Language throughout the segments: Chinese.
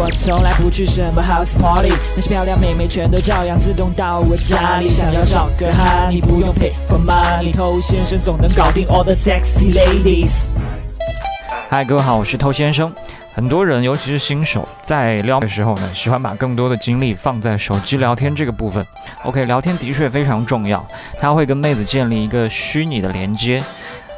我从来不去什么 house party，那些漂亮妹妹全都照样自动到我家里。想要找个哈，你不用 pay for money，偷先生总能搞定 all the sexy ladies。嗨，各位好，我是偷先生。很多人，尤其是新手，在撩的时候呢，喜欢把更多的精力放在手机聊天这个部分。OK，聊天的确非常重要，它会跟妹子建立一个虚拟的连接。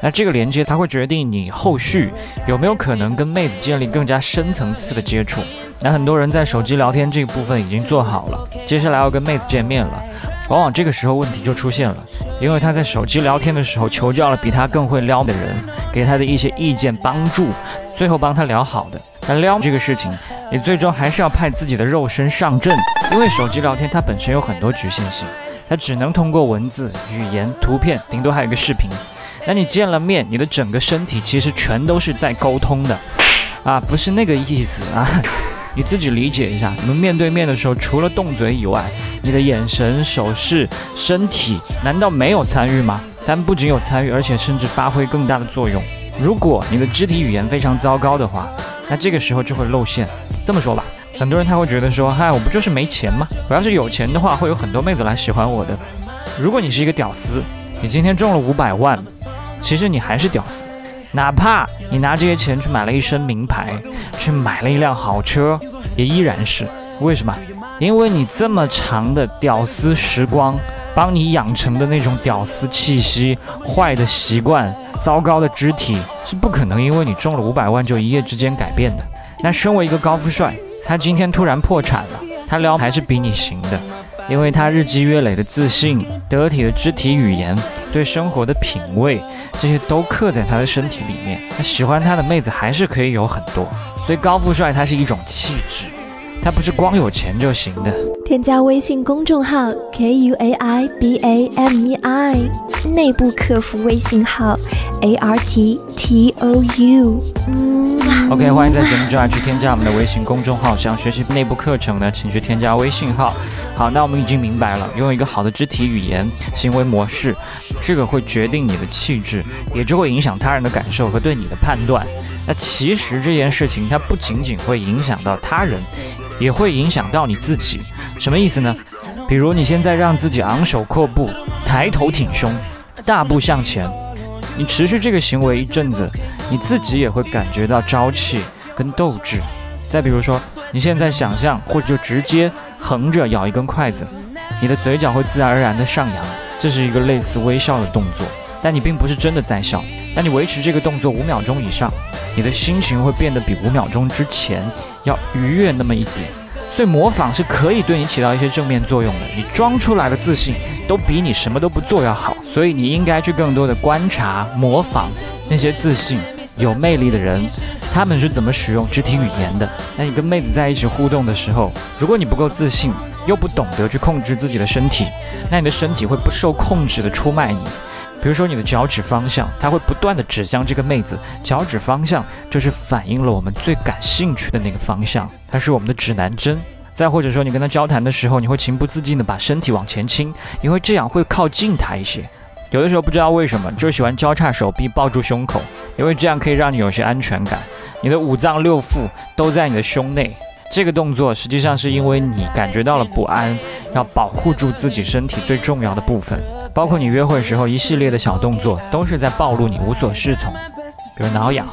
那这个连接，它会决定你后续有没有可能跟妹子建立更加深层次的接触。那很多人在手机聊天这个部分已经做好了，接下来要跟妹子见面了，往往这个时候问题就出现了，因为他在手机聊天的时候求教了比他更会撩的人，给他的一些意见帮助，最后帮他聊好的。那撩这个事情，你最终还是要派自己的肉身上阵，因为手机聊天它本身有很多局限性，它只能通过文字、语言、图片，顶多还有一个视频。当你见了面，你的整个身体其实全都是在沟通的，啊，不是那个意思啊，你自己理解一下。你们面对面的时候，除了动嘴以外，你的眼神、手势、身体，难道没有参与吗？但不仅有参与，而且甚至发挥更大的作用。如果你的肢体语言非常糟糕的话，那这个时候就会露馅。这么说吧，很多人他会觉得说，嗨，我不就是没钱吗？我要是有钱的话，会有很多妹子来喜欢我的。如果你是一个屌丝，你今天中了五百万。其实你还是屌丝，哪怕你拿这些钱去买了一身名牌，去买了一辆好车，也依然是为什么？因为你这么长的屌丝时光，帮你养成的那种屌丝气息、坏的习惯、糟糕的肢体，是不可能因为你中了五百万就一夜之间改变的。那身为一个高富帅，他今天突然破产了，他撩还是比你行的，因为他日积月累的自信、得体的肢体语言、对生活的品味。这些都刻在他的身体里面，他喜欢他的妹子还是可以有很多，所以高富帅他是一种气质，他不是光有钱就行的。添加微信公众号 k u a i b a m e i，内部客服微信号 a r t t o u。OK，欢迎在节目之外去添加我们的微信公众号。想学习内部课程呢，请去添加微信号。好，那我们已经明白了，拥有一个好的肢体语言、行为模式，这个会决定你的气质，也就会影响他人的感受和对你的判断。那其实这件事情，它不仅仅会影响到他人，也会影响到你自己。什么意思呢？比如你现在让自己昂首阔步、抬头挺胸、大步向前。你持续这个行为一阵子，你自己也会感觉到朝气跟斗志。再比如说，你现在想象或者就直接横着咬一根筷子，你的嘴角会自然而然的上扬，这是一个类似微笑的动作，但你并不是真的在笑。但你维持这个动作五秒钟以上，你的心情会变得比五秒钟之前要愉悦那么一点。所以模仿是可以对你起到一些正面作用的，你装出来的自信都比你什么都不做要好。所以你应该去更多的观察、模仿那些自信、有魅力的人，他们是怎么使用肢体语言的。那你跟妹子在一起互动的时候，如果你不够自信，又不懂得去控制自己的身体，那你的身体会不受控制的出卖你。比如说你的脚趾方向，它会不断的指向这个妹子。脚趾方向就是反映了我们最感兴趣的那个方向，它是我们的指南针。再或者说你跟她交谈的时候，你会情不自禁的把身体往前倾，因为这样会靠近她一些。有的时候不知道为什么，就喜欢交叉手臂抱住胸口，因为这样可以让你有些安全感。你的五脏六腑都在你的胸内。这个动作实际上是因为你感觉到了不安，要保护住自己身体最重要的部分。包括你约会时候一系列的小动作，都是在暴露你无所适从，比如挠痒、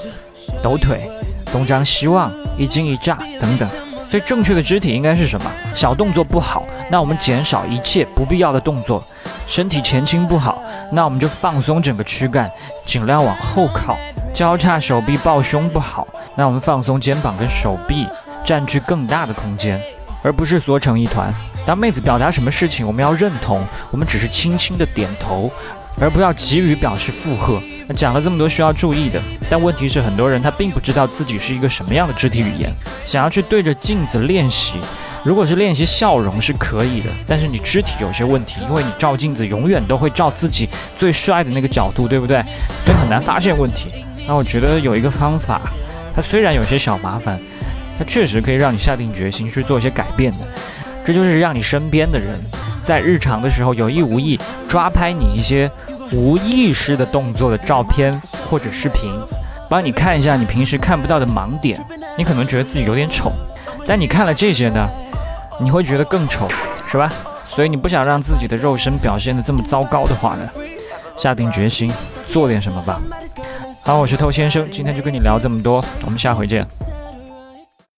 抖腿、东张西望、一惊一乍等等。所以正确的肢体应该是什么？小动作不好，那我们减少一切不必要的动作；身体前倾不好，那我们就放松整个躯干，尽量往后靠；交叉手臂抱胸不好，那我们放松肩膀跟手臂，占据更大的空间，而不是缩成一团。当妹子表达什么事情，我们要认同，我们只是轻轻的点头，而不要急于表示附和。那讲了这么多需要注意的，但问题是很多人他并不知道自己是一个什么样的肢体语言。想要去对着镜子练习，如果是练习笑容是可以的，但是你肢体有些问题，因为你照镜子永远都会照自己最帅的那个角度，对不对？所以很难发现问题。那我觉得有一个方法，它虽然有些小麻烦，它确实可以让你下定决心去做一些改变的。这就是让你身边的人在日常的时候有意无意抓拍你一些无意识的动作的照片或者视频，帮你看一下你平时看不到的盲点。你可能觉得自己有点丑，但你看了这些呢，你会觉得更丑，是吧？所以你不想让自己的肉身表现的这么糟糕的话呢，下定决心做点什么吧。好，我是偷先生，今天就跟你聊这么多，我们下回见。